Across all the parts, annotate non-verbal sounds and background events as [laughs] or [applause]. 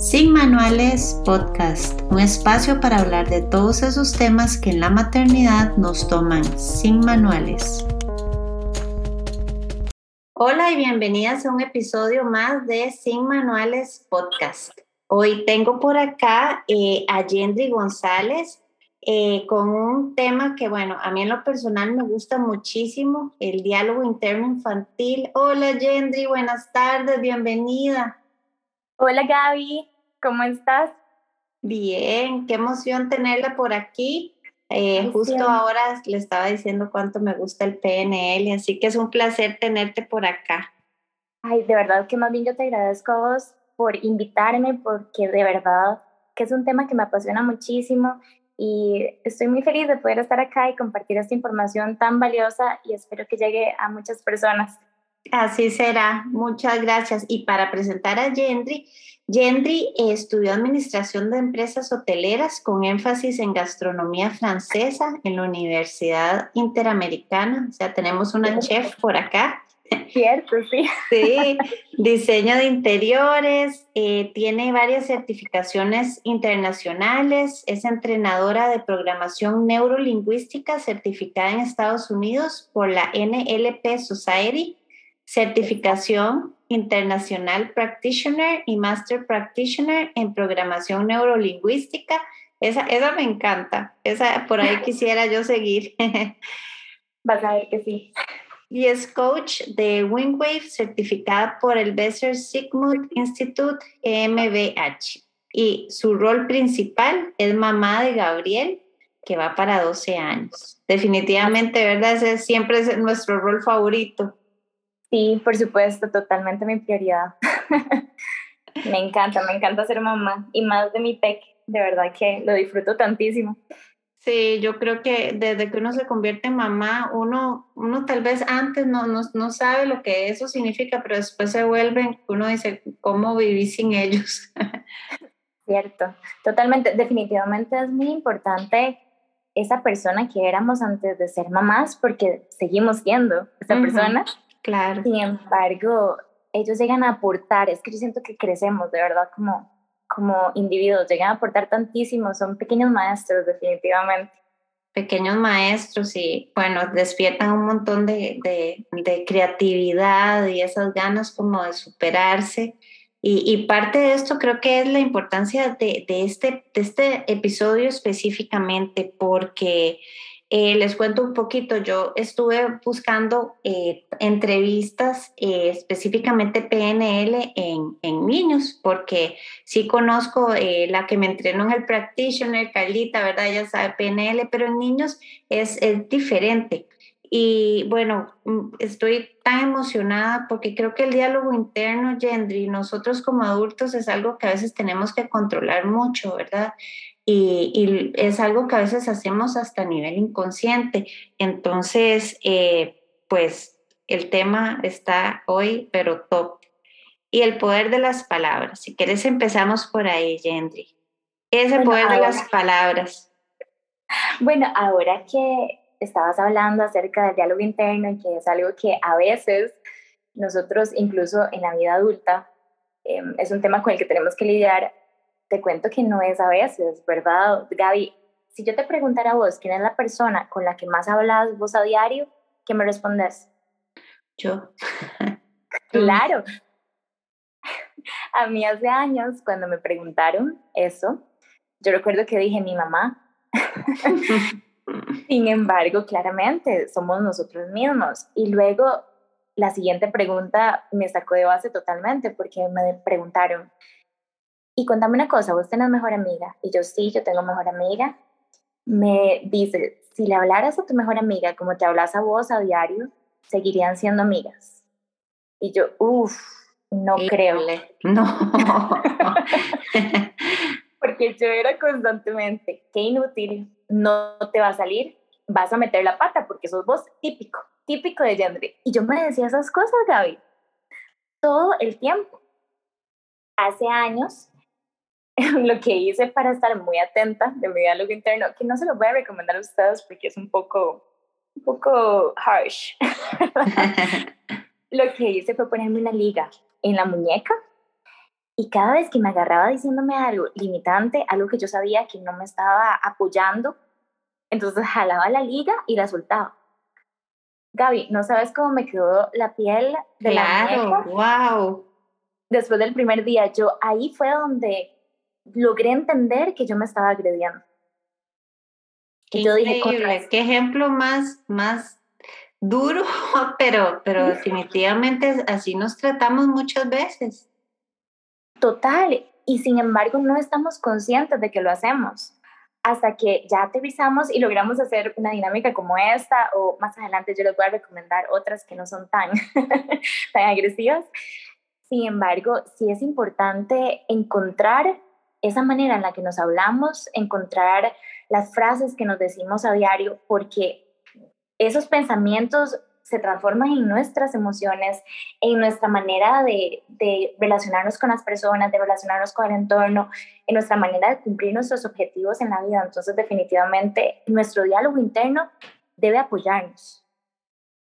Sin Manuales Podcast, un espacio para hablar de todos esos temas que en la maternidad nos toman sin manuales. Hola y bienvenidas a un episodio más de Sin Manuales Podcast. Hoy tengo por acá eh, a Yendri González eh, con un tema que, bueno, a mí en lo personal me gusta muchísimo, el diálogo interno infantil. Hola Yendri, buenas tardes, bienvenida. Hola Gaby, ¿cómo estás? Bien, qué emoción tenerla por aquí. Eh, justo ahora le estaba diciendo cuánto me gusta el PNL, así que es un placer tenerte por acá. Ay, de verdad que más bien yo te agradezco a vos por invitarme, porque de verdad que es un tema que me apasiona muchísimo y estoy muy feliz de poder estar acá y compartir esta información tan valiosa y espero que llegue a muchas personas. Así será, muchas gracias. Y para presentar a Yendri, Yendri estudió Administración de Empresas Hoteleras con énfasis en gastronomía francesa en la Universidad Interamericana. O sea, tenemos una chef por acá. Cierto, sí. Sí, diseño de interiores, eh, tiene varias certificaciones internacionales, es entrenadora de programación neurolingüística certificada en Estados Unidos por la NLP Society certificación internacional practitioner y master practitioner en programación neurolingüística. Esa, esa me encanta. Esa por ahí [laughs] quisiera yo seguir. [laughs] Vas a ver que sí. Y es coach de Wingwave, certificada por el Besser Sigmund Institute MBH. Y su rol principal es mamá de Gabriel, que va para 12 años. Definitivamente, ¿verdad? Ese siempre es nuestro rol favorito. Sí, por supuesto, totalmente mi prioridad. [laughs] me encanta, me encanta ser mamá y más de mi tech, de verdad que lo disfruto tantísimo. Sí, yo creo que desde que uno se convierte en mamá, uno, uno tal vez antes no, no, no sabe lo que eso significa, pero después se vuelven, uno dice, ¿cómo viví sin ellos? [laughs] Cierto, totalmente, definitivamente es muy importante esa persona que éramos antes de ser mamás, porque seguimos siendo esa persona Claro. Sin embargo, ellos llegan a aportar, es que yo siento que crecemos de verdad como, como individuos, llegan a aportar tantísimo, son pequeños maestros definitivamente. Pequeños maestros y bueno, despiertan un montón de, de, de creatividad y esas ganas como de superarse. Y, y, parte de esto creo que es la importancia de, de, este, de este episodio específicamente porque eh, les cuento un poquito, yo estuve buscando eh, entrevistas eh, específicamente PNL en, en, niños, porque sí conozco la que me entrenó en el practitioner, Carlita, ¿verdad? Ella sabe PNL, pero en niños es, es diferente. Y bueno, mm, estoy tan emocionada porque creo que el diálogo interno, Gendry, nosotros como adultos es algo que a veces tenemos que controlar mucho, ¿verdad? Y, es algo que a veces hacemos hasta a nivel inconsciente. Entonces, eh, pues el tema está hoy, pero top. Y el poder de las palabras. Si quieres, empezamos por ahí, Gendry. ¿Qué es el poder de las palabras? Bueno, ahora que estabas hablando acerca del diálogo interno, que es algo que a veces nosotros, incluso en la vida adulta, em, es un tema con el que tenemos que lidiar, te cuento que no es a veces, ¿verdad? Gaby, si yo te preguntara a vos quién es la persona con la que más hablas vos a diario, ¿qué me respondes? Yo. [laughs] claro. A mí hace años, cuando me preguntaron eso, yo recuerdo que dije mi mamá. [laughs] Sin embargo, claramente somos nosotros mismos. Y luego la siguiente pregunta me sacó de base totalmente porque me preguntaron, y contame una cosa, vos tenés mejor amiga. Y yo sí, yo tengo mejor amiga. Me dice, si le hablaras a tu mejor amiga como te hablas a vos a diario, seguirían siendo amigas. Y yo, uff, no creo. [laughs] No. Porque yo era constantemente, qué inútil, no te va a salir, vas a meter la pata porque sos vos típico, típico de Yandre. Y yo me decía esas cosas, Gaby, todo el tiempo. Hace años [laughs] lo que hice para estar muy atenta de mi diálogo interno, que no se lo voy a recomendar a ustedes porque es un poco, un poco harsh. [laughs] lo que hice fue ponerme una liga en la muñeca Y cada vez que me agarraba diciéndome algo limitante, algo que yo sabía que no me estaba apoyando, entonces jalaba la liga y la soltaba. Gaby, no sabes cómo me quedó la piel de claro, la wow. Después del primer día, yo ahí fue donde logré entender que yo me estaba agrediendo. Qué yo dije, qué ejemplo más, más duro, [laughs] pero, pero definitivamente así nos tratamos muchas veces. Total, y sin embargo no estamos conscientes de que lo hacemos hasta que ya aterrizamos y logramos hacer una dinámica como esta o más adelante yo les voy a recomendar otras que no son tan, [laughs] tan agresivas. Sin embargo, sí es importante encontrar esa manera en la que nos hablamos, encontrar las frases que nos decimos a diario, porque esos pensamientos se transforman en nuestras emociones, en nuestra manera de, relacionarnos con las personas, de relacionarnos con el entorno, en nuestra manera de cumplir nuestros objetivos en la vida. Entonces, definitivamente, nuestro diálogo interno debe apoyarnos.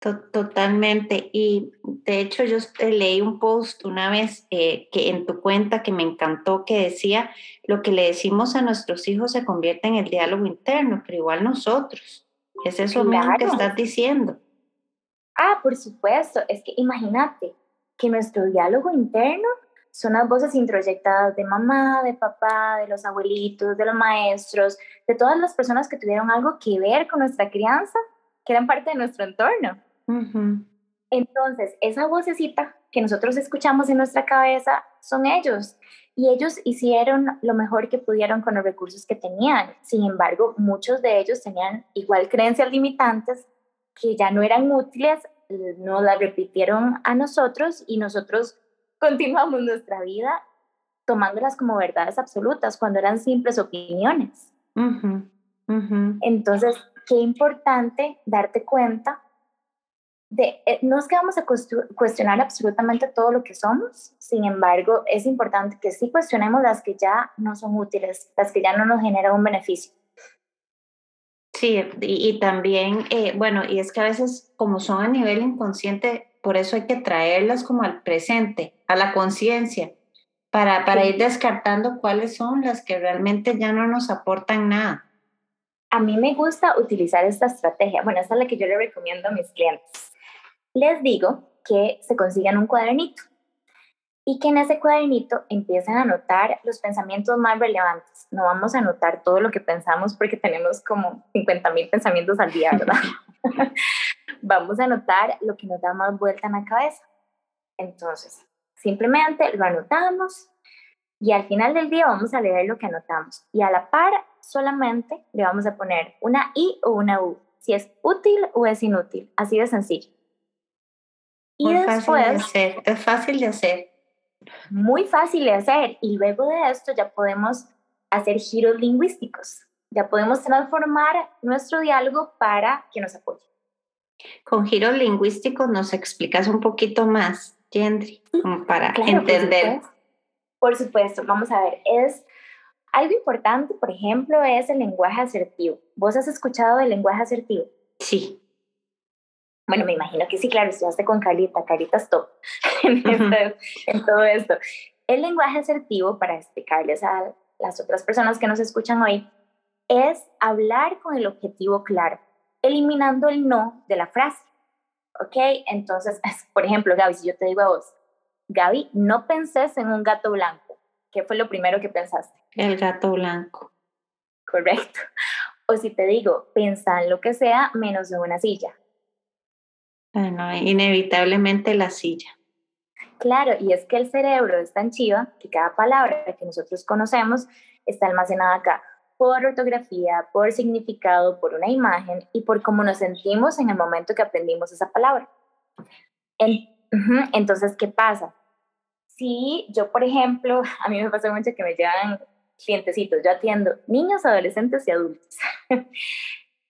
Totalmente. Y de hecho yo leí un post una vez eh, que en tu cuenta que me encantó que decía, lo que le decimos a nuestros hijos se convierte en el diálogo interno, pero igual nosotros. Es eso mismo que estás diciendo. Ah, por supuesto, es que imagínate que nuestro diálogo interno son las voces introyectadas de mamá, de papá, de los abuelitos, de los maestros, de todas las personas que tuvieron algo que ver con nuestra crianza, que eran parte de nuestro entorno. Entonces, esa vocecita que nosotros escuchamos en nuestra cabeza son ellos y ellos hicieron lo mejor que pudieron con los recursos que tenían. Sin embargo, muchos de ellos tenían igual creencias limitantes que ya no eran útiles, nos las repitieron a nosotros y nosotros continuamos nuestra vida tomándolas como verdades absolutas cuando eran simples opiniones. Entonces, qué importante darte cuenta de, eh, no es que vamos a cuestionar absolutamente todo lo que somos, sin embargo, es importante que sí cuestionemos las que ya no son útiles, las que ya no nos generan un beneficio. Sí, y, también, eh, bueno, y es que a veces como son a nivel inconsciente, por eso hay que traerlas como al presente, a la conciencia, para, para ir descartando cuáles son las que realmente ya no nos aportan nada. A mí me gusta utilizar esta estrategia, bueno, esta es la que yo le recomiendo a mis clientes. Les digo que se consigan un cuadernito y que en ese cuadernito empiecen a anotar los pensamientos más relevantes. No vamos a anotar todo lo que pensamos porque tenemos como 50 mil pensamientos al día, ¿verdad? [laughs] [laughs] vamos a anotar lo que nos da más vuelta en la cabeza. Entonces, simplemente lo anotamos y al final del día vamos a leer lo que anotamos. Y a la par, solamente le vamos a poner una I o una U, si es útil o es inútil, así de sencillo. Y después... es fácil de hacer muy fácil de hacer y luego de esto ya podemos hacer giros lingüísticos, ya podemos transformar nuestro diálogo para que nos apoye. Con giros lingüísticos nos explicas un poquito más, Gendry, como para entender. Por supuesto. vamos a ver, es algo importante, por ejemplo, es el lenguaje asertivo. ¿Vos has escuchado del lenguaje asertivo? Sí. Bueno, me imagino que sí, claro, estudiaste con Carita, Carita stop [laughs] en, en todo esto. El lenguaje asertivo, para explicarles a las otras personas que nos escuchan hoy, es hablar con el objetivo claro, eliminando el no de la frase. ¿Ok? Entonces, [laughs] por ejemplo, Gaby, si yo te digo a vos, Gaby, no penses en un gato blanco. ¿Qué fue lo primero que pensaste? El gato blanco. Correcto. O si te digo, pensa en lo que sea menos en una silla. Bueno, inevitablemente la silla. Claro, y es que el cerebro es tan chiva que cada palabra que nosotros conocemos está almacenada acá por ortografía, por significado, por una imagen y por cómo nos sentimos en el momento que aprendimos esa palabra. entonces, ¿qué pasa? Si yo, por ejemplo, [laughs] a mí me pasa mucho que me llegan clientecitos, yo atiendo niños, adolescentes y adultos. [laughs]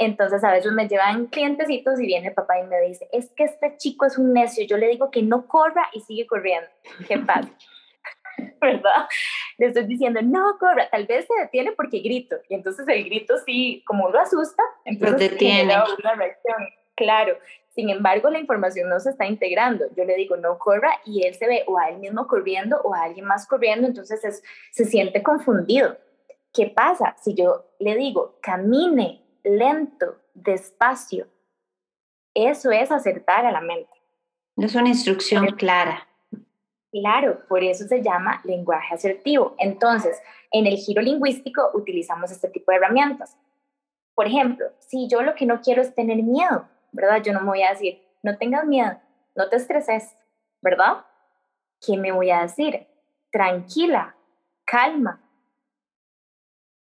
Entonces a veces me llevan clientecitos y viene el papá y me dice, es que este chico es un necio, yo le digo que no corra y sigue corriendo. ¿Qué pasa? [laughs] ¿Verdad? Le estoy diciendo, no corra, tal vez se detiene porque grito. Y entonces el grito sí, como lo asusta, entonces lo detiene. una reacción. Claro, Sin embargo, la información no se está integrando. Yo le digo, no corra y él se ve o a él mismo corriendo o a alguien más corriendo, entonces es, se siente confundido. ¿Qué pasa si yo le digo, camine lento, despacio? Eso es acertar a la mente. Es una instrucción clara. Claro, por eso se llama lenguaje asertivo. Entonces, en el giro lingüístico utilizamos este tipo de herramientas. Por ejemplo, si yo lo que no quiero es tener miedo, ¿verdad? Yo no me voy a decir, no tengas miedo, no te estreses, ¿verdad? ¿Qué me voy a decir? Tranquila, calma,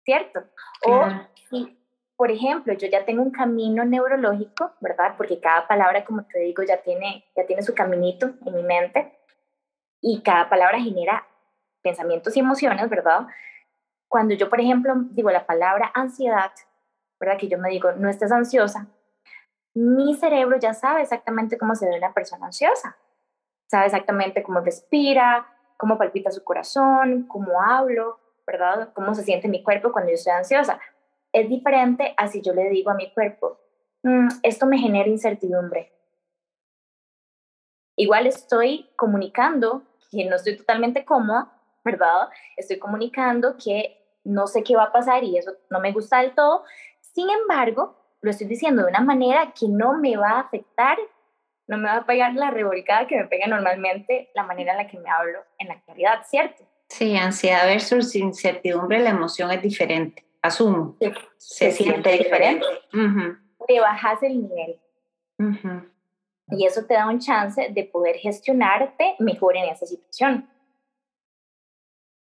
¿cierto? O si, por ejemplo, yo ya tengo un camino neurológico, ¿verdad? Porque cada palabra, como te digo, ya tiene, ya tiene su caminito en mi mente y cada palabra genera pensamientos y emociones, ¿verdad? Cuando yo, por ejemplo, digo la palabra ansiedad, ¿verdad? Que yo me digo, no estés ansiosa, mi cerebro ya sabe exactamente cómo se ve una persona ansiosa. Sabe exactamente cómo respira, cómo palpita su corazón, cómo hablo, ¿verdad? Cómo se siente mi cuerpo cuando yo estoy ansiosa. Es diferente a si yo le digo a mi cuerpo, mm, esto me genera incertidumbre. Igual estoy comunicando que no estoy totalmente cómoda, ¿verdad? Estoy comunicando que no sé qué va a pasar y eso no me gusta del todo. Sin embargo, lo estoy diciendo de una manera que no me va a afectar, no me va a pegar la revolcada que me pega normalmente la manera en la que me hablo en la actualidad, ¿cierto? Sí, ansiedad versus incertidumbre, la emoción es diferente, asumo. se, siente, diferente. Te bajas el nivel. Y eso te da un chance de poder gestionarte mejor en esa situación.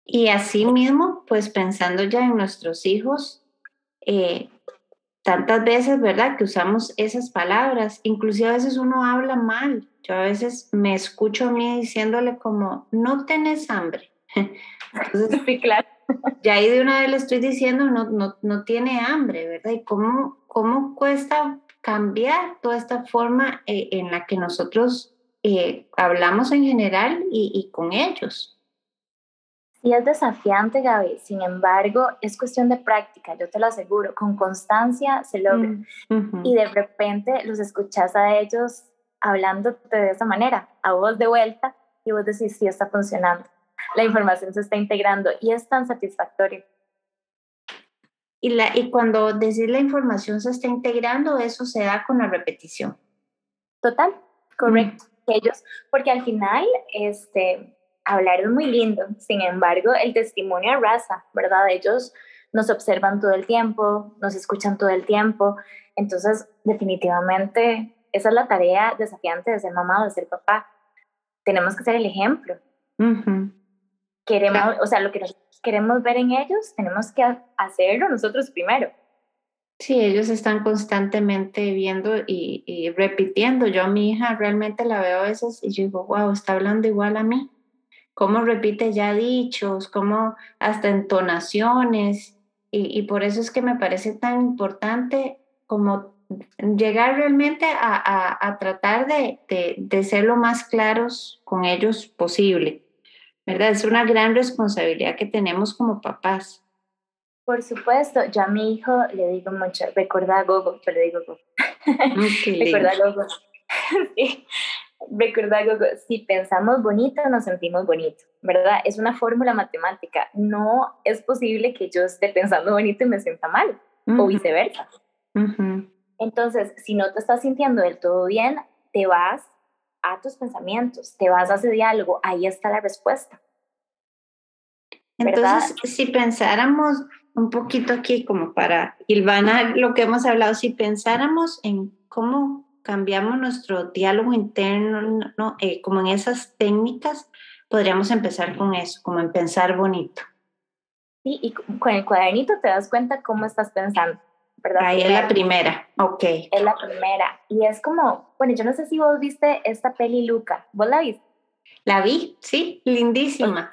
Y así mismo, pues pensando ya en nuestros hijos, eh, tantas veces, ¿verdad? Que usamos esas palabras, inclusive a veces uno habla mal. Yo a veces me escucho a mí diciéndole como, no tenés hambre. [laughs] Entonces, sí, claro. Ya ahí de una vez le estoy diciendo, no, no, no tiene hambre, ¿verdad? Y cómo, cómo cuesta cambiar toda esta forma eh, en la que nosotros eh, hablamos en general y, y con ellos. Y es desafiante, Gaby. Sin embargo, es cuestión de práctica, yo te lo aseguro. Con constancia se logra. Mm, y de repente los escuchas a ellos hablándote de esa manera, a voz de vuelta, y vos decís, sí, está funcionando. La información se está integrando y es tan satisfactorio. Y, la, y cuando decir la información se está integrando, eso se da con la repetición. Total, correcto. Mm. Ellos, porque al final, este, hablar es muy lindo, sin embargo, el testimonio arrasa, ¿verdad? Ellos nos observan todo el tiempo, nos escuchan todo el tiempo, entonces definitivamente esa es la tarea desafiante de ser mamá o de ser papá. Tenemos que ser el ejemplo. Queremos, o sea, lo que queremos ver en ellos, tenemos que hacerlo nosotros primero. Sí, ellos están constantemente viendo y, y, repitiendo. Yo a mi hija realmente la veo a veces y yo digo, wow, está hablando igual a mí cómo repite ya dichos, cómo hasta entonaciones. Y, por eso es que me parece tan importante como llegar realmente a, tratar de, de, ser lo más claros con ellos posible. ¿Verdad? Es una gran responsabilidad que tenemos como papás. Por supuesto, yo a mi hijo le digo mucho, recuerda a Gogo, yo le digo Gogo. [laughs] [laughs] recuerda a Gogo. sí. Recuerda, si pensamos bonito, nos sentimos bonito, ¿verdad? Es una fórmula matemática. No es posible que yo esté pensando bonito y me sienta mal, o viceversa. Entonces, si no te estás sintiendo del todo bien, te vas a tus pensamientos, te vas a ese diálogo, ahí está la respuesta. Entonces, si pensáramos un poquito aquí como para Ilvana, lo que hemos hablado, si pensáramos en cómo cambiamos nuestro diálogo interno, ¿no? Eh, como en esas técnicas, podríamos empezar con eso, como en pensar bonito. Sí, y con el cuadernito te das cuenta cómo estás pensando, ¿verdad? Ahí es la primera, ok. Es la primera. Y es como, bueno, yo no sé si vos viste esta peli Luca, ¿vos la viste? La vi, sí, lindísima.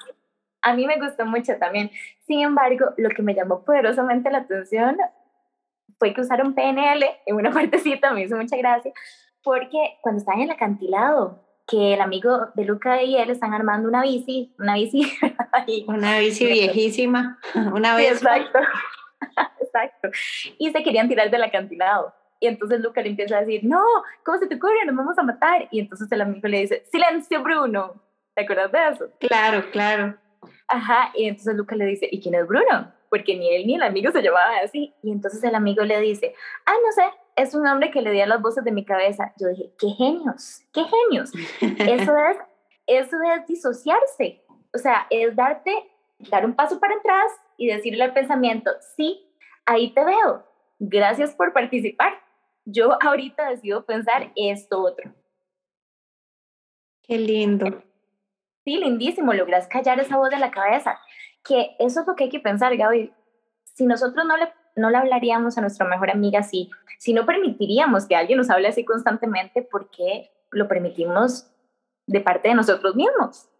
A mí me gustó mucho también. Sin embargo, lo que me llamó poderosamente la atención fue que usaron PNL en una [laughs] partecita, me hizo mucha gracia, porque cuando están en el acantilado, que el amigo de Luca y él están armando una bici, una bici. [laughs] una bici viejísima, [laughs] una vez. Exacto, exacto. Y se querían tirar del acantilado. Y entonces Luca le empieza a decir, no, ¿cómo se te ocurre? Nos vamos a matar. Y entonces el amigo le dice, silencio, Bruno. ¿Te acuerdas de eso? Claro, claro. Ajá, y entonces Luca le dice, ¿y quién es Bruno? Porque ni él ni el amigo se llamaba así. Y entonces el amigo le dice, ah, no sé, es un hombre que le dio las voces de mi cabeza. Yo dije, qué genios, qué genios. Eso [laughs] es, eso es disociarse. O sea, es darte, dar un paso para atrás y decirle al pensamiento, sí, ahí te veo. Gracias por participar. Yo ahorita decido pensar esto otro. Qué lindo. Sí, lindísimo, logras callar esa voz de la cabeza, que eso es lo que hay que pensar, Gaby. Si nosotros no le, no le hablaríamos a nuestra mejor amiga así, si no permitiríamos que alguien nos hable así constantemente, ¿por qué lo permitimos de parte de nosotros mismos?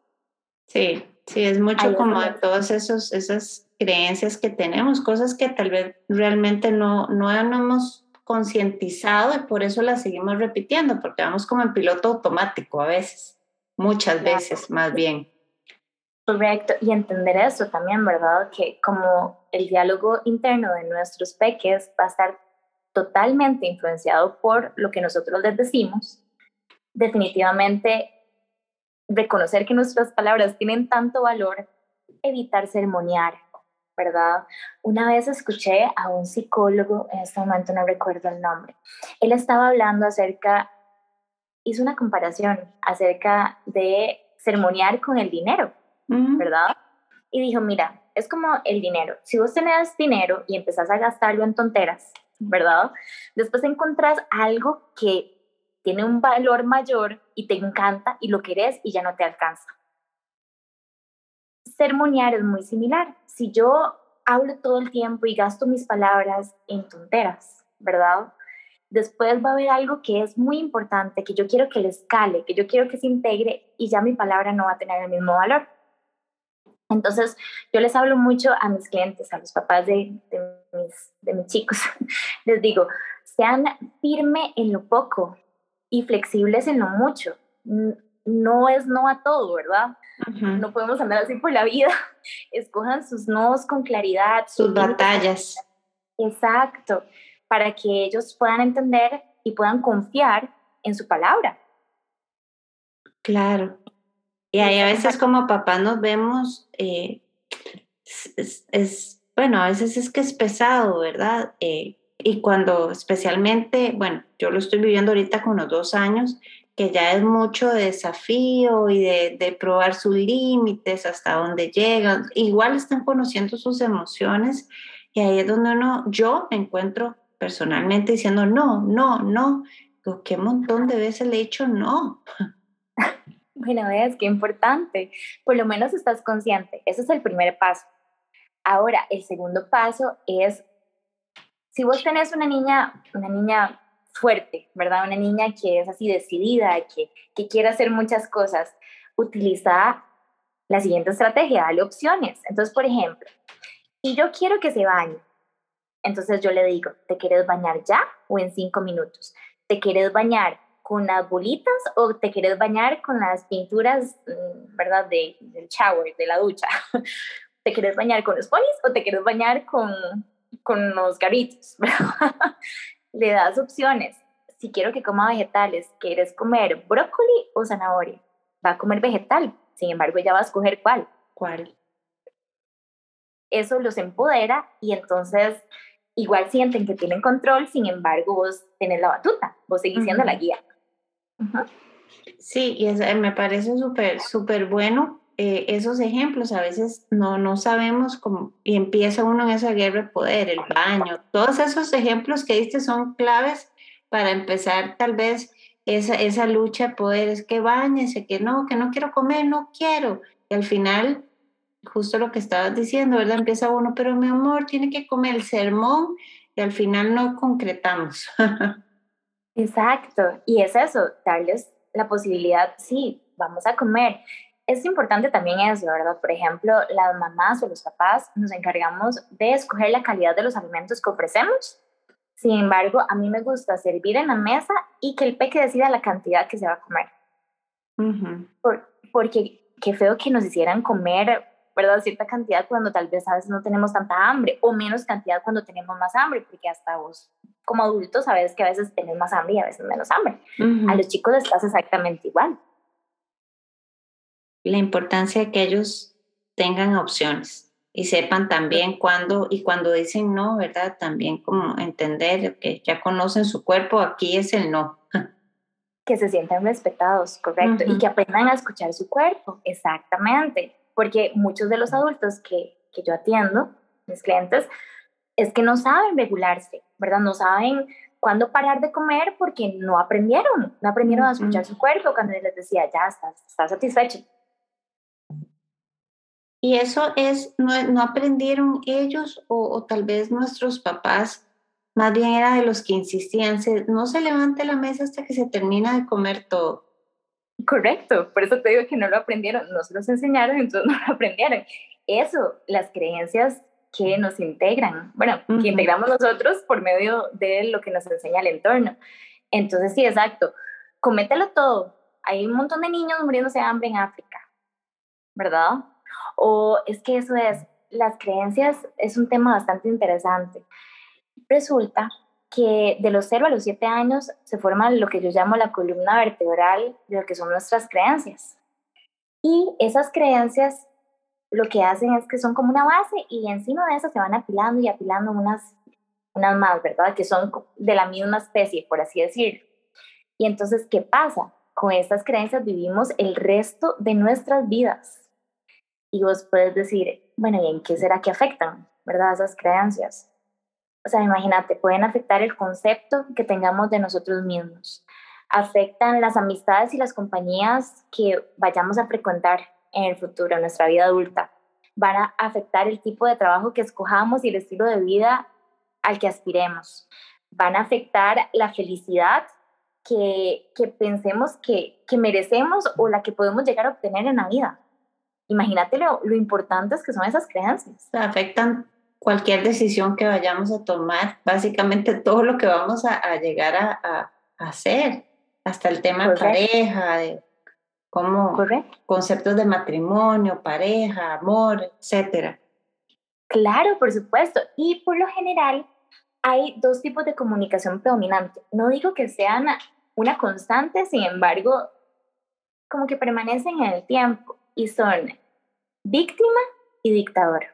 Sí, sí, es mucho como de todas esos, esas creencias que tenemos, cosas que tal vez realmente no, no hemos concientizado y por eso las seguimos repitiendo, porque vamos como en piloto automático a veces, muchas veces más bien. Correcto, y entender eso también, ¿verdad? Que como el diálogo interno de nuestros peques va a estar totalmente influenciado por lo que nosotros les decimos, definitivamente reconocer que nuestras palabras tienen tanto valor, evitar sermonear, ¿verdad? Una vez escuché a un psicólogo, en este momento no recuerdo el nombre, él estaba hablando acerca, hizo una comparación acerca de sermonear con el dinero, ¿verdad? Y dijo, mira, es como el dinero. Si vos tenés dinero y empezás a gastarlo en tonteras, ¿verdad? Después encontrás algo que tiene un valor mayor y te encanta y lo querés y ya no te alcanza sermonear es muy similar. Si yo hablo todo el tiempo y gasto mis palabras en tonteras, ¿verdad? Después va a haber algo que es muy importante, que yo quiero que le escale, que yo quiero que se integre y ya mi palabra no va a tener el mismo valor. Entonces, yo les hablo mucho a mis clientes, a los papás de, mis, de mis chicos. [laughs] Les digo, sean firme en lo poco y flexibles en lo mucho no es no a todo, ¿verdad? No podemos andar así por la vida. [laughs] Escojan sus nodos con claridad. Sus batallas. Exacto, para que ellos puedan entender y puedan confiar en su palabra. Claro. Y ahí a veces como papás nos vemos, eh, es, bueno, a veces es que es pesado, ¿verdad? Eh, y cuando especialmente, bueno, yo lo estoy viviendo ahorita con los dos años, que ya es mucho desafío y de, probar sus límites, hasta dónde llegan. Igual están conociendo sus emociones y ahí es donde uno, yo me encuentro personalmente diciendo no, no, no. ¿Qué montón de veces le he dicho no? [laughs] Bueno, es que importante. Por lo menos estás consciente. Ese es el primer paso. Ahora, el segundo paso es, si vos tenés una niña, una niña fuerte, ¿verdad? Una niña que es así decidida, que, que quiere hacer muchas cosas, utiliza la siguiente estrategia, dale opciones. Entonces, por ejemplo, y yo quiero que se bañe, entonces yo le digo, ¿te quieres bañar ya o en cinco minutos? ¿Te quieres bañar con las bolitas o te quieres bañar con las pinturas, mm, ¿verdad? De, del shower, de la ducha. [laughs] ¿Te quieres bañar con los ponis o te quieres bañar con, con los garritos? [laughs] le das opciones. Si quiero que coma vegetales, ¿quieres comer brócoli o zanahoria? Va a comer vegetal, sin embargo ya va a escoger cuál. ¿Cuál? Eso los empodera y entonces igual sienten que tienen control, sin embargo vos tenés la batuta, vos seguís siendo la guía. Sí, y me parece súper, súper bueno eh, esos ejemplos a veces no, no sabemos cómo, y empieza uno en esa guerra de poder, el baño, todos esos ejemplos que diste son claves para empezar tal vez esa, esa lucha de poder, es que bañese, que no, que no quiero comer, no quiero. Y al final, justo lo que estabas diciendo, ¿verdad? Empieza uno, pero mi amor, tiene que comer el sermón y al final no concretamos. [laughs] Exacto, y es eso, darles la posibilidad, sí, vamos a comer, es importante también eso, ¿verdad? Por ejemplo, las mamás o los papás nos encargamos de escoger la calidad de los alimentos que ofrecemos. Sin embargo, a mí me gusta servir en la mesa y que el peque decida la cantidad que se va a comer. porque qué feo que nos hicieran comer ¿verdad? Cierta cantidad cuando tal vez a veces no tenemos tanta hambre o menos cantidad cuando tenemos más hambre, porque hasta vos como adultos sabes que a veces tenés más hambre y a veces menos hambre. A los chicos les pasa exactamente igual. La importancia de que ellos tengan opciones y sepan también cuándo y cuando dicen no, ¿verdad? También como entender que ya conocen su cuerpo, aquí es el no. [laughs] Que se sientan respetados, correcto, y que aprendan a escuchar su cuerpo, exactamente, porque muchos de los adultos que, que yo atiendo, mis clientes, es que no saben regularse, ¿verdad? No saben cuándo parar de comer porque no aprendieron, no aprendieron a escuchar su cuerpo cuando les decía, ya estás, estás satisfecho, y eso es, no, no aprendieron ellos o, tal vez nuestros papás, más bien era de los que insistían, no se levante la mesa hasta que se termina de comer todo. Correcto, por eso te digo que no lo aprendieron, no se los enseñaron, entonces [laughs] no lo aprendieron. Eso, las creencias que nos integran, bueno, que integramos nosotros por medio de lo que nos enseña el entorno. Entonces, sí, exacto, comételo todo. Hay un montón de niños muriéndose de hambre en África, ¿verdad? O es que eso es, las creencias es un tema bastante interesante. Resulta que de los 0 a los 7 años se forma lo que yo llamo la columna vertebral de lo que son nuestras creencias. Y esas creencias lo que hacen es que son como una base y encima de eso se van apilando y apilando unas, unas más, ¿verdad? Que son de la misma especie, por así decirlo. Y entonces, ¿qué pasa? Con estas creencias vivimos el resto de nuestras vidas y vos puedes decir, bueno, ¿y en qué será que afectan, verdad, esas creencias? O sea, imagínate, pueden afectar el concepto que tengamos de nosotros mismos, afectan las amistades y las compañías que vayamos a frecuentar en el futuro, en nuestra vida adulta, van a afectar el tipo de trabajo que escojamos y el estilo de vida al que aspiremos, van a afectar la felicidad que, que pensemos que, que merecemos o la que podemos llegar a obtener en la vida imagínate lo, lo importantes que son esas creencias. Afectan cualquier decisión que vayamos a tomar, básicamente todo lo que vamos a, llegar a, hacer, hasta el tema de pareja, de cómo conceptos de matrimonio, pareja, amor, etcétera. Claro, por supuesto. Y por lo general hay dos tipos de comunicación predominante. No digo que sean una constante, sin embargo, como que permanecen en el tiempo y son víctima y dictador.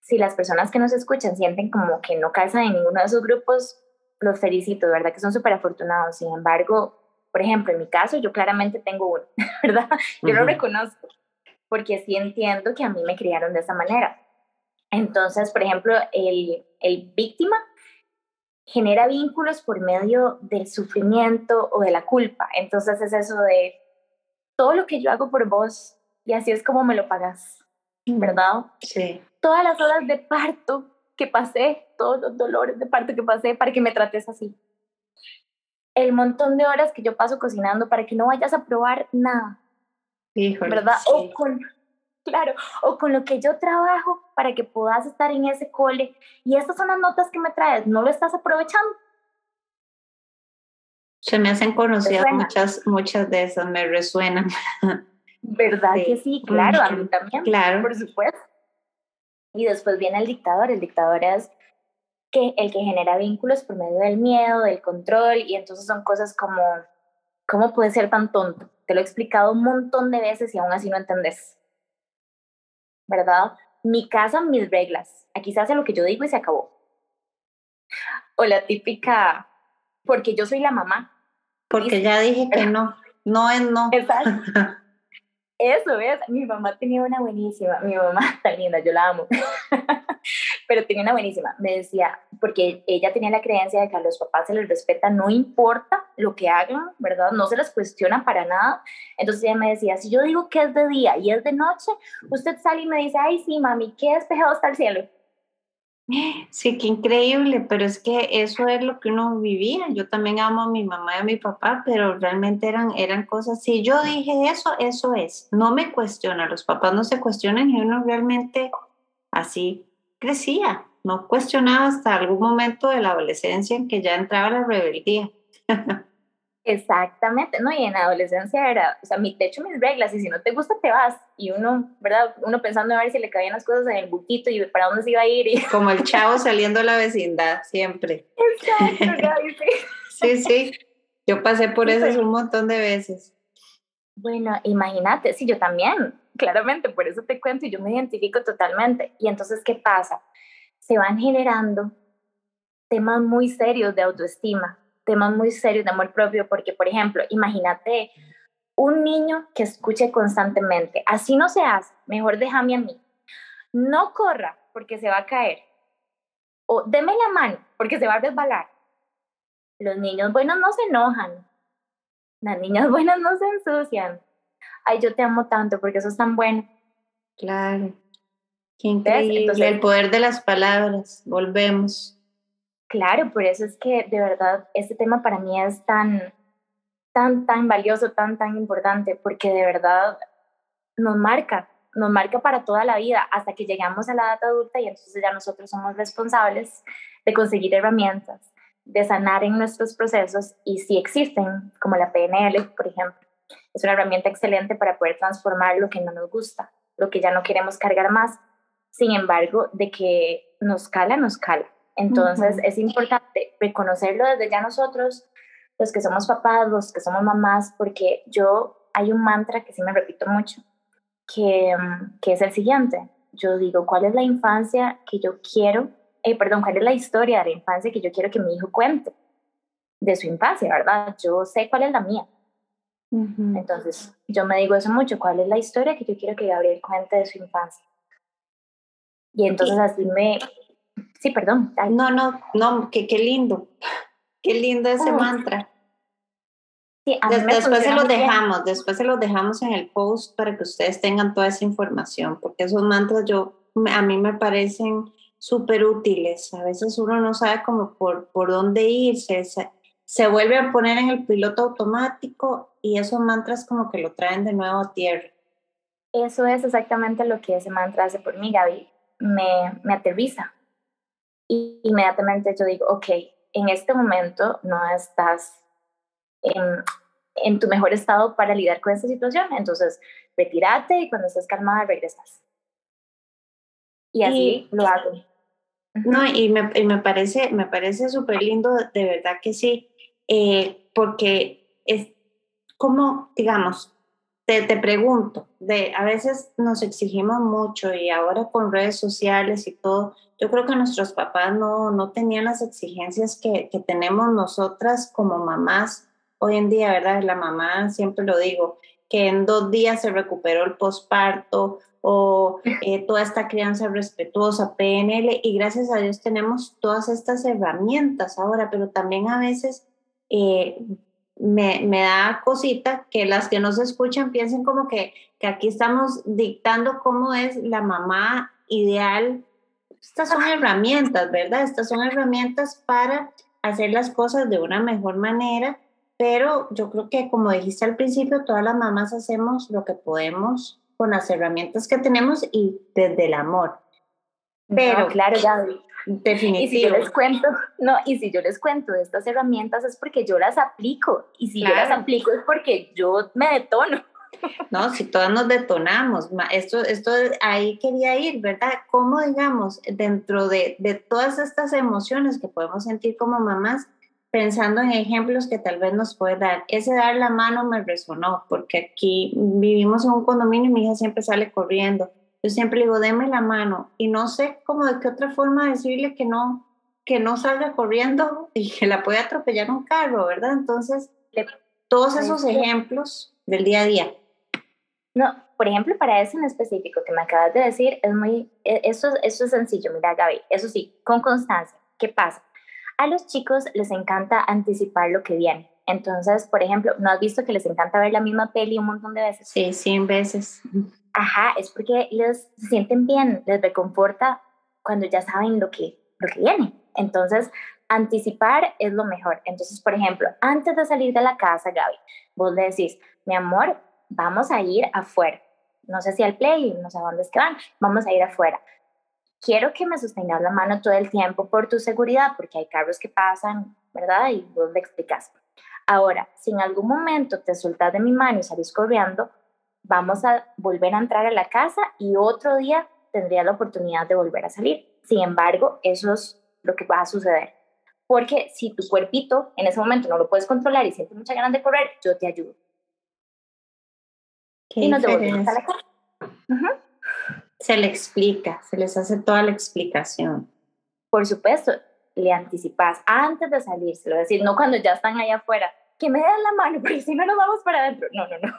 Si las personas que nos escuchan sienten como que no calzan en ninguno de esos grupos, los felicito, ¿verdad? Que son súper afortunados. Sin embargo, por ejemplo, en mi caso, yo claramente tengo uno, [laughs] ¿verdad? Yo lo reconozco, porque sí entiendo que a mí me criaron de esa manera. Entonces, por ejemplo, el, el víctima genera vínculos por medio del sufrimiento o de la culpa. Entonces es eso de todo lo que yo hago por vos y así es como me lo pagas, ¿verdad? Sí. Todas las horas de parto que pasé, todos los dolores de parto que pasé para que me trates así. El montón de horas que yo paso cocinando para que no vayas a probar nada. Híjole, ¿Verdad? O con, claro, o con lo que yo trabajo para que puedas estar en ese cole. Y estas son las notas que me traes, ¿no lo estás aprovechando? Se me hacen conocidas muchas, muchas de esas, me resuenan. [laughs] ¿Verdad que sí? Claro, a mí también. Claro. Por supuesto. Y después viene el dictador. El dictador es que, el que genera vínculos por medio del miedo, del control, y entonces son cosas como, ¿cómo puede ser tan tonto? Te lo he explicado un montón de veces y aún así no entendés. ¿Verdad? Mi casa, mis reglas. Aquí se hace lo que yo digo y se acabó. O la típica, porque yo soy la mamá, porque ya dije que [laughs] no, no es no. Exacto. [laughs] Eso, ¿ves? Mi mamá tenía una buenísima, mi mamá [laughs] tan linda, yo la amo, pero tenía una buenísima. Me decía, porque ella tenía la creencia de que a los papás se les respeta, no importa lo que hagan, ¿verdad? No se les cuestiona para nada. Entonces ella me decía, si yo digo que es de día y es de noche, usted sale y me dice, ay, sí, mami, qué despejado está el cielo. Sí, qué increíble, pero es que eso es lo que uno vivía. Yo también amo a mi mamá y a mi papá, pero realmente eran, eran cosas. Si yo dije eso, eso es. No me cuestiona, los papás no se cuestionan y uno realmente así crecía. No cuestionaba hasta algún momento de la adolescencia en que ya entraba la rebeldía. [laughs] Exactamente, ¿no? Y en adolescencia era, o sea, mi techo, mis reglas, y si no te gusta, te vas. Y uno, ¿verdad? Uno pensando a ver si le cabían las cosas en el buquito y para dónde se iba a ir. Y... [laughs] Como el chavo saliendo a la vecindad, siempre. Exacto, [laughs] sí. sí, Yo pasé por eso un montón de veces. Bueno, imagínate, sí, yo también, claramente, por eso te cuento y yo me identifico totalmente. Y entonces, ¿qué pasa? Se van generando temas muy serios de autoestima temas muy serios de amor propio, porque, por ejemplo, imagínate un niño que escuche constantemente, así no se hace, mejor déjame a mí. No corra porque se va a caer. O deme la mano porque se va a resbalar. Los niños buenos no se enojan. Las niñas [laughs] buenas no se ensucian. Ay, yo te amo tanto porque eso es tan bueno. Claro. Qué increíble. el poder de las palabras. Volvemos. Claro, por eso es que de verdad este tema para mí es tan, tan, tan valioso, tan, tan importante, porque de verdad nos marca, nos marca para toda la vida hasta que llegamos a la edad adulta y entonces ya nosotros somos responsables de conseguir herramientas, de sanar en nuestros procesos y si existen, como la PNL, por ejemplo, es una herramienta excelente para poder transformar lo que no nos gusta, lo que ya no queremos cargar más. Sin embargo, de que nos cala, nos cala entonces es importante reconocerlo desde ya nosotros, los que somos papás, los que somos mamás, porque yo hay un mantra que sí me repito mucho, que, mm, que es el siguiente. Yo digo, ¿cuál es la infancia que yo quiero? Eh, perdón, ¿cuál es la historia de la infancia que yo quiero que mi hijo cuente? De su infancia, ¿verdad? Yo sé cuál es la mía. Entonces, yo me digo eso mucho, ¿cuál es la historia que yo quiero que Gabriel cuente de su infancia? Y entonces así me, Sí, perdón. No, no, no, que qué lindo. [laughs] Qué lindo ese mantra. Sí, después se los dejamos, después se los dejamos en el post para que ustedes tengan toda esa información, porque esos mantras yo, a mí me parecen súper útiles. A veces uno no sabe cómo por, por dónde irse, se, se vuelve a poner en el piloto automático y esos mantras como que lo traen de nuevo a tierra. Eso es exactamente lo que ese mantra hace por mí, Gaby. Me, me aterriza, y inmediatamente yo digo, ok, en este momento no estás en, en tu mejor estado para lidiar con esta situación, entonces retírate y cuando estés calmada regresas. Y así lo hago. No, y me, y me parece me parece súper lindo, de verdad que sí, eh, porque es como, digamos, te, te, pregunto, de, a veces nos exigimos mucho y ahora con redes sociales y todo, yo creo que nuestros papás no, no tenían las exigencias que, que, tenemos nosotras como mamás hoy en día, ¿verdad? La mamá, siempre lo digo, que en dos días se recuperó el posparto o eh, [laughs] toda esta crianza respetuosa, PNL, y gracias a Dios tenemos todas estas herramientas ahora, pero también a veces eh, me, me, da cosita que las que no se escuchan piensen como que, que aquí estamos dictando cómo es la mamá ideal. Estas son herramientas, ¿verdad? Estas son herramientas para hacer las cosas de una mejor manera, pero yo creo que como dijiste al principio, todas las mamás hacemos lo que podemos con las herramientas que tenemos y desde el amor. Pero, claro, Gaby. Definitivo. Y si yo les cuento, no, y si yo les cuento de estas herramientas es porque yo las aplico. Y si yo las aplico es porque yo me detono. No, si todas nos detonamos, esto, esto ahí quería ir, ¿verdad? ¿Cómo, digamos, dentro de, de todas estas emociones que podemos sentir como mamás, pensando en ejemplos que tal vez nos puede dar. Ese dar la mano me resonó, porque aquí vivimos en un condominio y mi hija siempre sale corriendo. Yo siempre digo, deme la mano y no sé cómo de qué otra forma decirle que no, que no salga corriendo [laughs] y que la pueda atropellar un carro, ¿verdad? Entonces, todos esos ejemplos del día a día. No, por ejemplo, para eso en específico que me acabas de decir, es muy, e, eso, eso es sencillo, mira Gaby, eso sí, con constancia. ¿Qué pasa? A los chicos les encanta anticipar lo que viene. Entonces, por ejemplo, ¿no has visto que les encanta ver la misma peli un montón de veces? Sí, cien veces. Ajá, es porque se sienten bien, les reconforta cuando ya saben lo que, lo que viene. Entonces, anticipar es lo mejor. Entonces, por ejemplo, antes de salir de la casa, Gaby, vos le decís, mi amor, vamos a ir afuera. No sé si al play, no sé a dónde es que van, vamos a ir afuera. Quiero que me sostengas la mano todo el tiempo por tu seguridad, porque hay carros que pasan, ¿verdad? Y vos le explicas. Ahora, si en algún momento te soltas de mi mano y salís corriendo, vamos a volver a entrar a la casa y otro día tendría la oportunidad de volver a salir. Sin embargo, eso es lo que va a suceder. Porque si tu cuerpito en ese momento no lo puedes controlar y sientes mucha ganas de correr, yo te ayudo. y nos devolvemos a la casa. Se le explica, se les hace toda la explicación. Por supuesto, le anticipas antes de salir, se lo decir, no cuando ya están allá afuera, que me den la mano, porque si no nos vamos para adentro. No, no, no.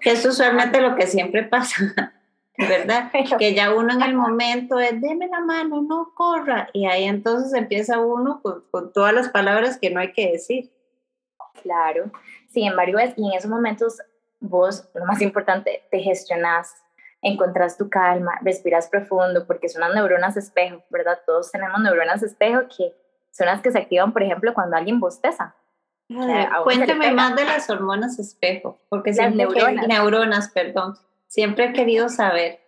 Que es usualmente lo que siempre pasa. [laughs] ¿verdad? [laughs] que ya uno en el momento es, deme la mano, no corra. Y ahí entonces empieza uno con, con, todas las palabras que no hay que decir. Claro. Sin embargo, es, y en esos momentos vos, lo más importante, te gestionas, encontrás tu calma, respiras profundo, porque son las neuronas espejo, ¿verdad? Todos tenemos neuronas espejo que son las que se activan, por ejemplo, cuando alguien bosteza. Cuénteme más de las hormonas espejo, porque las neuronas. neuronas, perdón Siempre he querido saber.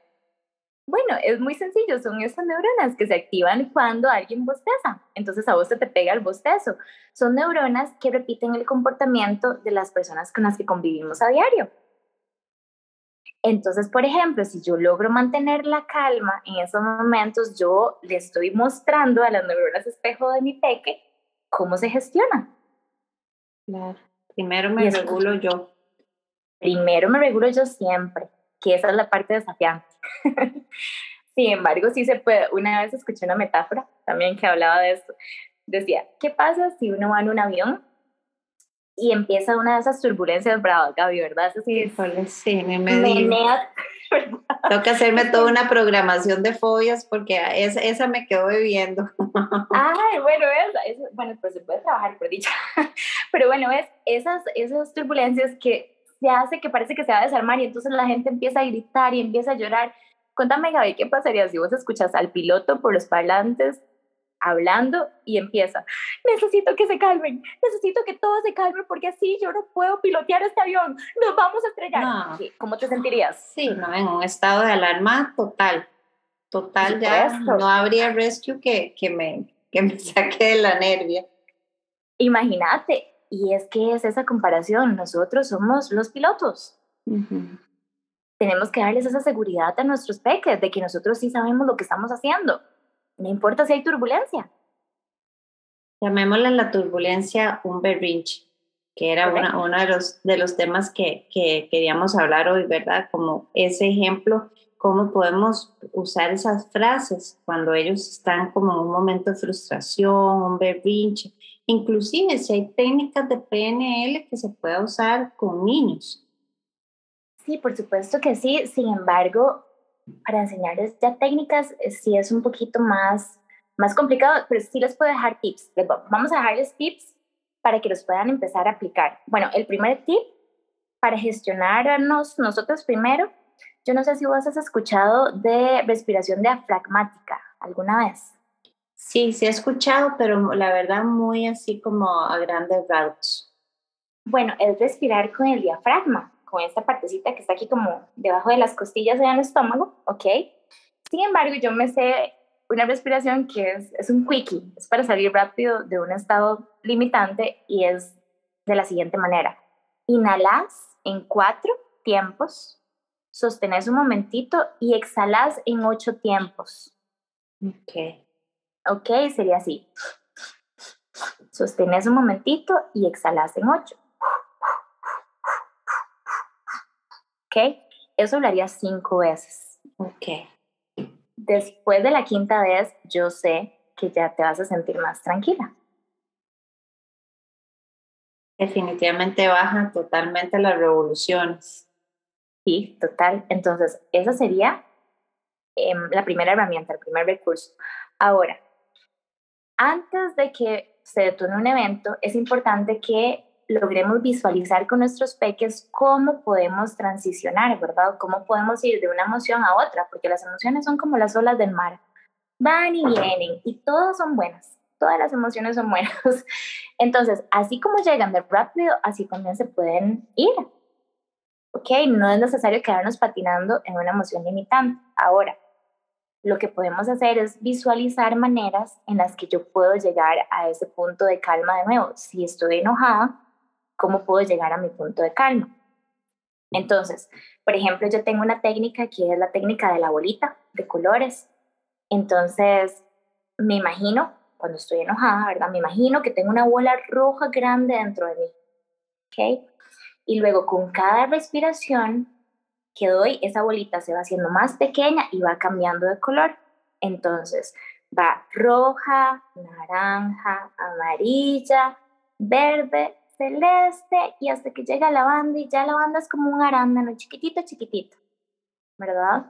Bueno, es muy sencillo, son estas neuronas que se activan cuando alguien bosteza. Entonces a vos se te pega el bostezo. Son neuronas que repiten el comportamiento de las personas con las que convivimos a diario. Entonces, por ejemplo, si yo logro mantener la calma en esos momentos, yo le estoy mostrando a las neuronas espejo de mi peque cómo se gestiona. Claro. Primero me regulo yo. Primero me regulo yo siempre que esa es la parte desafiante. [laughs] Sin embargo, sí se puede. Una vez escuché una metáfora también que hablaba de esto. Decía, ¿qué pasa si uno va en un avión y empieza una de esas turbulencias bravas, Gaby, ¿verdad? sí, sí, me, me [laughs] Tengo que hacerme toda una programación de fobias porque esa, esa me quedó bebiendo. [laughs] Ay, bueno, es, bueno, pues se puede trabajar por dicha. [laughs] Pero bueno, es esas, esas turbulencias que se hace que parece que se va a desarmar y entonces la gente empieza a gritar y empieza a llorar. Cuéntame, Gaby, ¿qué pasaría si vos escuchas al piloto por los parlantes hablando y empieza, necesito que se calmen, necesito que todo se calme porque así yo no puedo pilotear este avión, nos vamos a estrellar. ¿Cómo te sentirías? Sí, no, en un estado de alarma total, total, ya no habría rescue que, que, me, que me saque de la nervia. Imagínate, y es que es esa comparación, nosotros somos los pilotos. Tenemos que darles esa seguridad a nuestros peques de que nosotros sí sabemos lo que estamos haciendo. No importa si hay turbulencia. Llamémosle la turbulencia un berrinche, que era uno de, los, de los temas que, que queríamos hablar hoy, ¿verdad? Como ese ejemplo, cómo podemos usar esas frases cuando ellos están como en un momento de frustración, un berrinche Inclusive si hay técnicas de PNL que se pueda usar con niños. Sí, por supuesto que sí. Sin embargo, para enseñarles ya técnicas eh, sí es un poquito más, más complicado, pero sí les puedo dejar tips. Vamos a dejarles tips para que los puedan empezar a aplicar. Bueno, el primer tip para gestionarnos nosotros primero, yo no sé si vos has escuchado de respiración diafragmática alguna vez. Sí, sí he escuchado, pero la verdad muy así como a grandes rasgos. Bueno, es respirar con el diafragma, con esta partecita que está aquí como debajo de las costillas en el estómago, ¿ok? Sin embargo, yo me sé una respiración que es, es un quickie, es para salir rápido de un estado limitante y es de la siguiente manera. Inhalas en cuatro tiempos, sostenes un momentito y exhalas en ocho tiempos. Ok. Ok, sería así. Sostenes un momentito y exhalas en ocho. Ok, eso lo haría cinco veces. Ok. Después de la quinta vez, yo sé que ya te vas a sentir más tranquila. Definitivamente bajan totalmente las revoluciones. Sí, total. Entonces, esa sería em, la primera herramienta, el primer recurso. Ahora, antes de que se detone un evento, es importante que logremos visualizar con nuestros peques cómo podemos transicionar, ¿verdad? Cómo podemos ir de una emoción a otra, porque las emociones son como las olas del mar. Van y vienen y todas son buenas, todas las emociones son buenas. [laughs] Entonces, así como llegan de rápido, así también se pueden ir. ¿Ok? No es necesario quedarnos patinando en una emoción limitante. Ahora, lo que podemos hacer es visualizar maneras en las que yo puedo llegar a ese punto de calma de nuevo. Si estoy enojada, ¿Cómo puedo llegar a mi punto de calma? Entonces, por ejemplo, yo tengo una técnica que es la técnica de la bolita de colores. Entonces, me imagino, cuando estoy enojada, ¿verdad? Me imagino que tengo una bola roja grande dentro de mí. ¿Ok? Y luego con cada respiración que doy, esa bolita se va haciendo más pequeña y va cambiando de color. Entonces, va roja, naranja, amarilla, verde, celeste y hasta que llega la banda y ya la banda es como un arándano chiquitito, chiquitito, ¿verdad?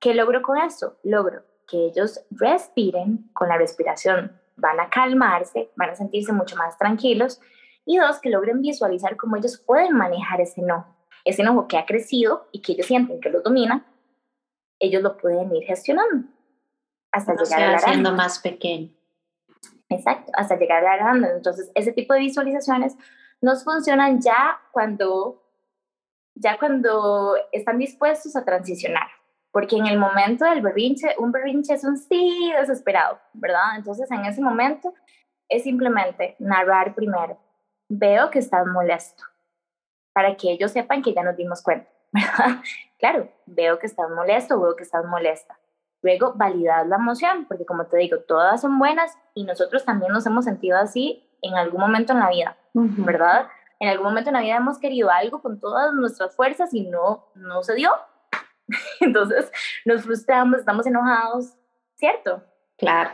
¿Qué logro con eso? Logro que ellos respiren con la respiración, van a calmarse, van a sentirse mucho más tranquilos y dos, que logren visualizar cómo ellos pueden manejar ese enojo, ese enojo que ha crecido y que ellos sienten que lo domina, ellos lo pueden ir gestionando hasta llegar a la haciendo más pequeño. Exacto, hasta llegar a la Entonces, ese tipo de visualizaciones nos funcionan ya cuando, ya cuando están dispuestos a transicionar. Porque en el momento del berrinche, un berrinche es un sí desesperado, ¿verdad? Entonces, en ese momento es simplemente narrar primero. Veo que estás molesto, para que ellos sepan que ya nos dimos cuenta, [laughs] ¿verdad? Claro, veo que estás molesto, veo que estás molesta. Luego, validar la emoción, porque como te digo, todas son buenas y nosotros también nos hemos sentido así en algún momento en la vida, ¿verdad? En algún momento en la vida hemos querido algo con todas nuestras fuerzas y no, no se dio. [laughs] Entonces, nos frustramos, estamos enojados, ¿cierto? Claro,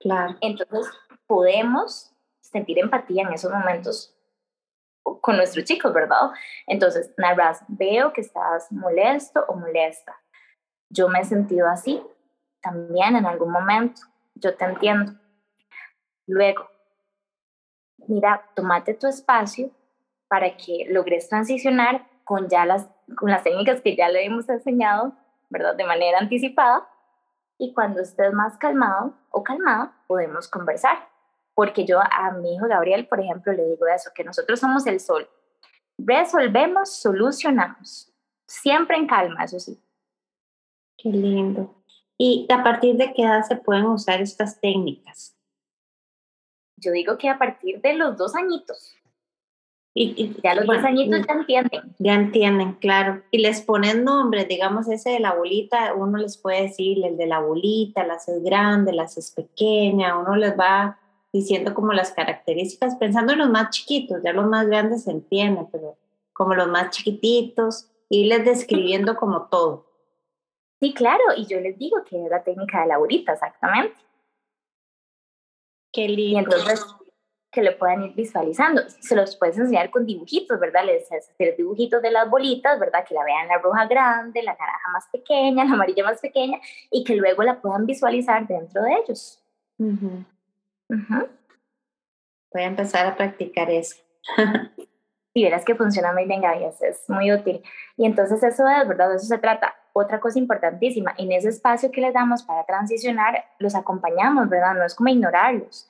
claro. Entonces, podemos sentir empatía en esos momentos con nuestros chicos, ¿verdad? Entonces, narras, veo que estás molesto o molesta. Yo me he sentido así, también en algún momento. Yo te entiendo. Luego, mira, tomate tu espacio para que logres transicionar con ya las, con las técnicas que ya le hemos enseñado, ¿verdad? De manera anticipada. Y cuando estés más calmado o calmada, podemos conversar. Porque yo a mi hijo Gabriel, por ejemplo, le digo eso, que nosotros somos el sol. Resolvemos, solucionamos. Siempre en calma, eso sí. Qué lindo. ¿Y a partir de qué edad se pueden usar estas técnicas? Yo digo que a partir de los dos añitos. Y, ya los dos añitos ya entienden. Ya entienden, claro. Y les ponen nombres, digamos ese de la bolita, uno les puede decir el de la bolita, las es grande, las es pequeña, uno les va diciendo como las características, pensando en los más chiquitos, ya los más grandes se entienden, pero como los más chiquititos, irles describiendo como todo. Sí, claro, y yo les digo que es la técnica de la bolita, exactamente. Qué lindo. Y entonces, que lo puedan ir visualizando. Se los puedes enseñar con dibujitos, ¿verdad? Les hacer dibujitos de las bolitas, ¿verdad? Que la vean la roja grande, la naranja más pequeña, [laughs] la amarilla más pequeña, y que luego la puedan visualizar dentro de ellos. Voy a empezar a practicar eso. [laughs] y verás que funciona muy bien, Gaby, es muy útil. Y entonces eso es, ¿verdad? De eso se trata otra cosa importantísima, en ese espacio que les damos para transicionar, los acompañamos, ¿verdad? No es como ignorarlos.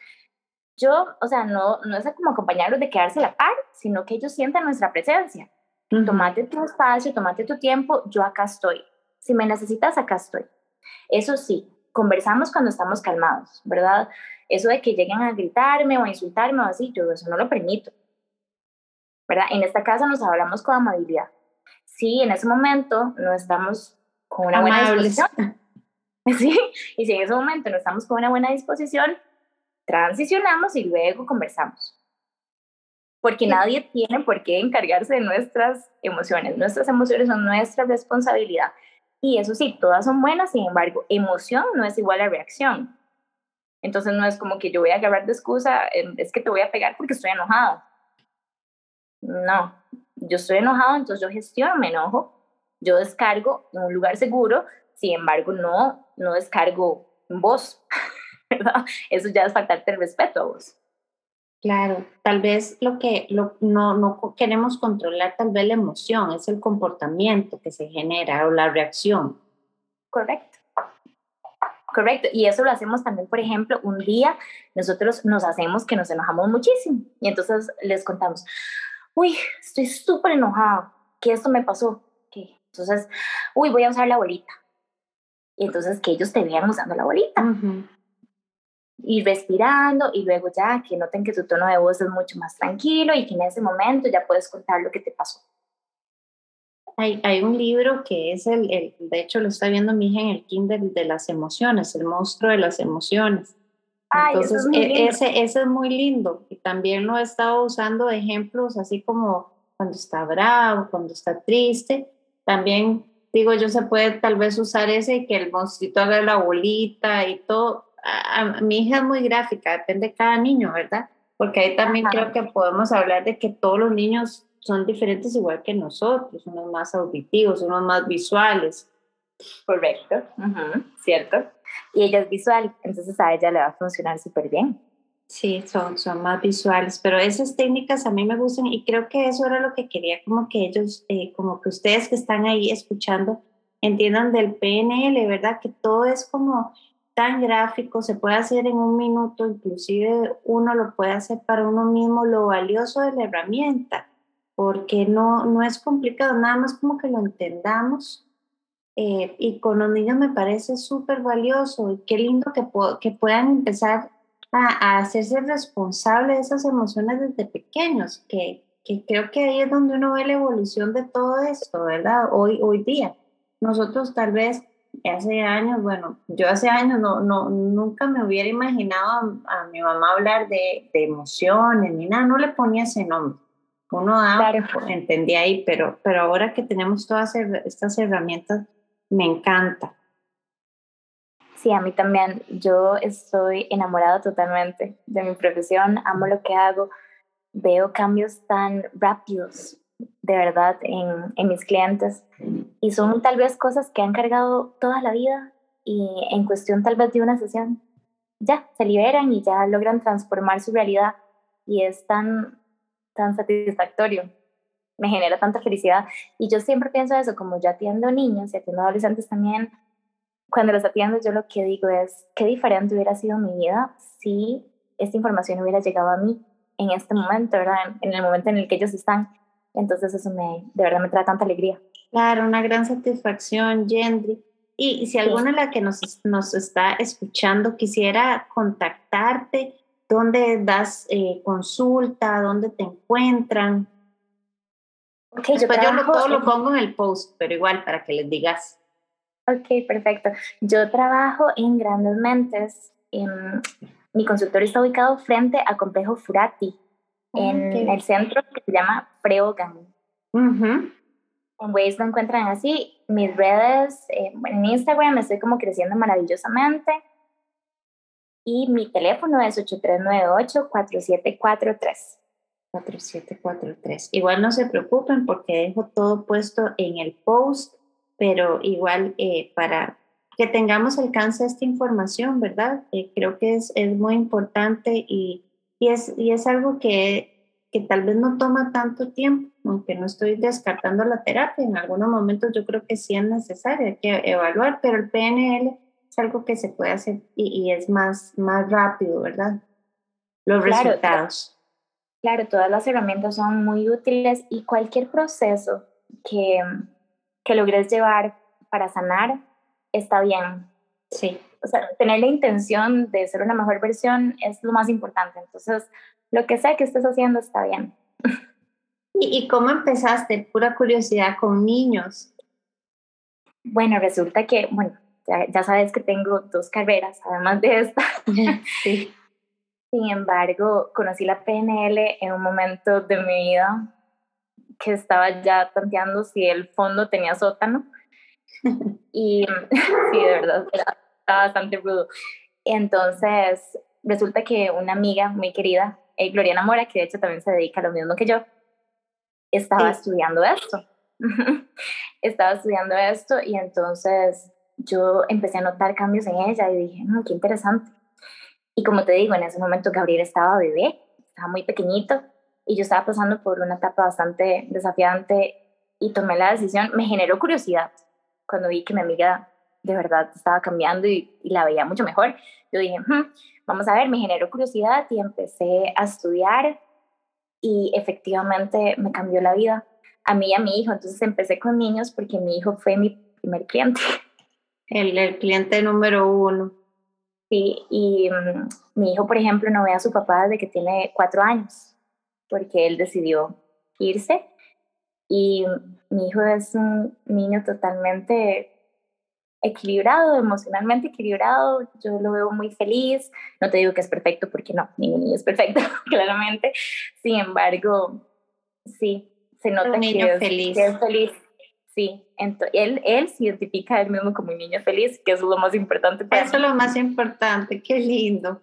Yo, o sea, no, no es como acompañarlos de quedarse a la par, sino que ellos sientan nuestra presencia. Tomate tu espacio, tomate tu tiempo, yo acá estoy. Si me necesitas, acá estoy. Eso sí, conversamos cuando estamos calmados, ¿verdad? Eso de que lleguen a gritarme o a insultarme o así, yo eso no lo permito. ¿Verdad? En esta casa nos hablamos con amabilidad. Sí, en ese momento no estamos con una buena disposición. [laughs] ¿Sí? Y si en ese momento no estamos con una buena disposición, transicionamos y luego conversamos. Porque nadie tiene por qué encargarse de nuestras emociones. Nuestras emociones son nuestra responsabilidad. Y eso sí, todas son buenas, sin embargo, emoción no es igual a reacción. Entonces no es como que yo voy a agarrar de excusa, em, es que te voy a pegar porque estoy enojado. No, yo estoy enojado, entonces yo gestiono mi enojo yo descargo en un lugar seguro, sin embargo, no, no descargo en vos, [laughs] ¿verdad? Eso ya es faltarte el respeto a vos. Claro, tal vez lo que no, no queremos controlar, tal vez la emoción, es el comportamiento que se genera o la reacción. Correcto. Correcto. Y eso lo hacemos también, por ejemplo, un día nosotros nos hacemos que nos enojamos muchísimo y entonces les contamos, uy, estoy súper enojada, que esto me pasó. Entonces, uy, voy a usar la bolita. Y entonces que ellos te vean usando la bolita. y respirando y luego ya que noten que tu tono de voz es mucho más tranquilo y que en ese momento ya puedes contar lo que te pasó. Hay, hay un libro que es el, el, de hecho lo está viendo mi hija en el Kindle de las emociones, el monstruo de las emociones. Entonces, e, ese, ese es muy lindo y también lo he estado usando ejemplos así como cuando está bravo, cuando está triste. También digo yo, se puede tal vez usar ese y que el monstruito haga la bolita y todo a, mi hija es muy gráfica, depende de cada niño, ¿verdad? Porque ahí también creo que podemos hablar de que todos los niños son diferentes igual que nosotros, unos más auditivos, unos más visuales. Correcto, cierto. Y ella es visual, entonces a ella le va a funcionar súper bien. Sí, son, son más visuales, pero esas técnicas a mí me gustan y creo que eso era lo que quería como que ellos, eh, como que ustedes que están ahí escuchando, entiendan del PNL, ¿verdad? Que todo es como tan gráfico, se puede hacer en un minuto, inclusive uno lo puede hacer para uno mismo, lo valioso de la herramienta, porque no, no es complicado, nada más como que lo entendamos. Eh, y con los niños me parece súper valioso y qué lindo que, que puedan empezar a, a, hacerse responsables de esas emociones desde pequeños, que, que creo que ahí es donde uno ve la evolución de todo esto, ¿verdad? Hoy, hoy día. Nosotros tal vez hace años, bueno, yo hace años no, no, nunca me hubiera imaginado a, mi mamá hablar de, de, emociones ni nada, no le ponía ese nombre. Uno daba, entendía ahí, pero, pero ahora que tenemos todas estas herramientas, me encanta. Sí, a mí también. Yo estoy enamorada totalmente de mi profesión, amo lo que hago, veo cambios tan rápidos de verdad en, en, mis clientes. Y son tal vez cosas que han cargado toda la vida y en cuestión tal vez de una sesión ya se liberan y ya logran transformar su realidad y es tan, tan satisfactorio, me genera tanta felicidad. Y yo siempre pienso eso, como yo atiendo niños y atiendo adolescentes también, cuando los atiendo yo lo que digo es qué diferente hubiera sido mi vida si esta información hubiera llegado a mí en este momento, ¿verdad? En el momento en el que ellos están entonces eso me, de verdad me trae tanta alegría. Claro, una gran satisfacción, Gendry. Y, si alguna de la que nos, nos está escuchando quisiera contactarte, ¿dónde das eh, consulta? ¿Dónde te encuentran? Okay, yo, yo todo lo pongo en el post, pero igual para que les digas. Ok, perfecto. Yo trabajo en Grandes Mentes. mi consultorio está ubicado frente a Complejo Furati en el centro que se llama Preogan. En Waze lo encuentran así. Mis redes, eh, en Instagram estoy como creciendo maravillosamente. Y mi teléfono es 8398-4743. 4743. Igual no se preocupen porque dejo todo puesto en el post, pero igual eh, para que tengamos alcance a esta información, ¿verdad? Eh, creo que es, es muy importante y y es, y es algo que, que tal vez no toma tanto tiempo, aunque no estoy descartando la terapia, en algunos momentos yo creo que sí es necesario, hay que evaluar, pero el PNL es algo que se puede hacer y, es más, más rápido, ¿verdad? Los resultados. Claro, todas las herramientas son muy útiles y cualquier proceso que, que logres llevar para sanar está bien. Sí o sea, tener la intención de ser una mejor versión es lo más importante. Entonces, lo que sea que estés haciendo está bien. ¿Y, cómo empezaste? Pura curiosidad con niños. Bueno, resulta que, bueno, ya, sabes que tengo dos carreras, además de esta. [laughs] Sí. Sin embargo, conocí la PNL en un momento de mi vida que estaba ya tanteando si el fondo tenía sótano. [laughs] Y [laughs] sí, de verdad, bastante rudo. Entonces, resulta que una amiga muy querida, eh, Gloriana Mora, que de hecho también se dedica a lo mismo que yo, estaba estudiando esto. [laughs] estaba estudiando esto y entonces yo empecé a notar cambios en ella y dije, mm, qué interesante. Y como te digo, en ese momento Gabriel estaba bebé, estaba muy pequeñito y yo estaba pasando por una etapa bastante desafiante y tomé la decisión, me generó curiosidad cuando vi que mi amiga de verdad estaba cambiando y, la veía mucho mejor. Yo dije, hmm, vamos a ver, me generó curiosidad y empecé a estudiar y efectivamente me cambió la vida a mí y a mi hijo. Entonces empecé con niños porque mi hijo fue mi primer cliente. El, el cliente número uno. Sí, y mm, mi hijo, por ejemplo, no ve a su papá desde que tiene cuatro años, porque él decidió irse. Y mi hijo es un niño totalmente equilibrado, emocionalmente equilibrado. Yo lo veo muy feliz. No te digo que es perfecto, porque no, ningún niño es perfecto, [laughs] claramente. Sin embargo, sí, se nota un niño que, feliz. que es feliz Sí, él, él se identifica a él mismo como un niño feliz, que es lo más importante para Eso es lo más importante, qué lindo.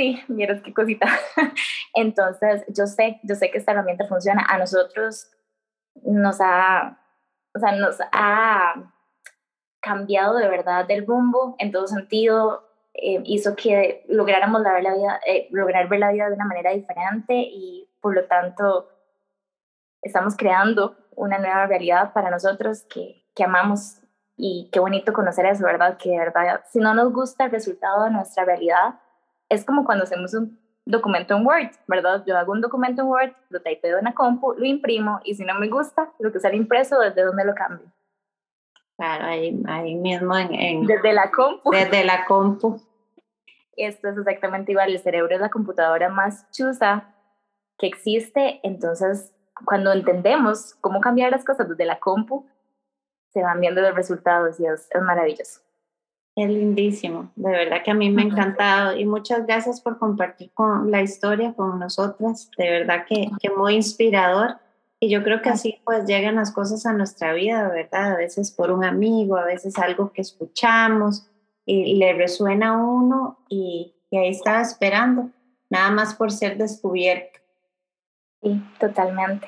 Sí, miras qué cosita. [laughs] Entonces, yo sé, yo sé que esta herramienta funciona. A nosotros nos ha, o sea, nos ha cambiado de verdad del rumbo en todo sentido. Eh, hizo que lográramos la, la vida, eh, lograr ver la vida de una manera diferente y por lo tanto estamos creando una nueva realidad para nosotros que, que amamos y qué bonito conocer eso, ¿verdad? Que de verdad, si no nos gusta el resultado de nuestra realidad, es como cuando hacemos un documento en Word, ¿verdad? Yo hago un documento en Word, lo typeo en la compu, lo imprimo y si no me gusta, lo que sale impreso, ¿desde dónde lo cambio? Claro, ahí, ahí mismo en, Desde la compu. Desde la compu. Esto es exactamente igual, el cerebro es la computadora más chusa que existe, entonces cuando entendemos cómo cambiar las cosas desde la compu, se van viendo los resultados y es, maravilloso. Es lindísimo, de verdad que a mí me ha encantado y muchas gracias por compartir con la historia con nosotras, de verdad que, que muy inspirador y yo creo que así pues llegan las cosas a nuestra vida, ¿verdad? A veces por un amigo, a veces algo que escuchamos y le resuena a uno y, y ahí estaba esperando, nada más por ser descubierto. Sí, totalmente.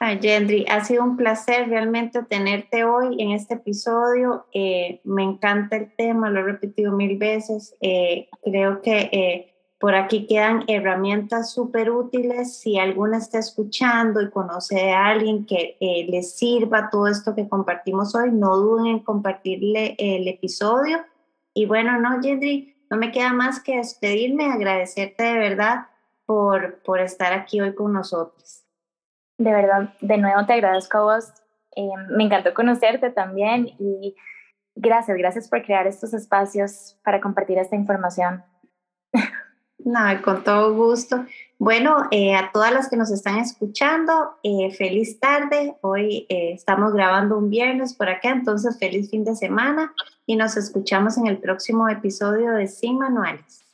Ay, Gendry, ha sido un placer realmente tenerte hoy en este episodio. Eh, me encanta el tema, lo he repetido mil veces. Eh, creo que eh, por aquí quedan herramientas súper útiles. Si alguna está escuchando y conoce a alguien que le sirva todo esto que compartimos hoy, no duden en compartirle el episodio. Y bueno, no, Gendry, no me queda más que despedirme, agradecerte de verdad por, por estar aquí hoy con nosotros. De verdad, de nuevo te agradezco a vos. Eh, me encantó conocerte también y gracias, gracias por crear estos espacios para compartir esta información. [laughs] No, con todo gusto. Bueno, eh, a todas las que nos están escuchando, eh, feliz tarde. Hoy estamos grabando un viernes por acá, entonces feliz fin de semana y nos escuchamos en el próximo episodio de Sin Manuales.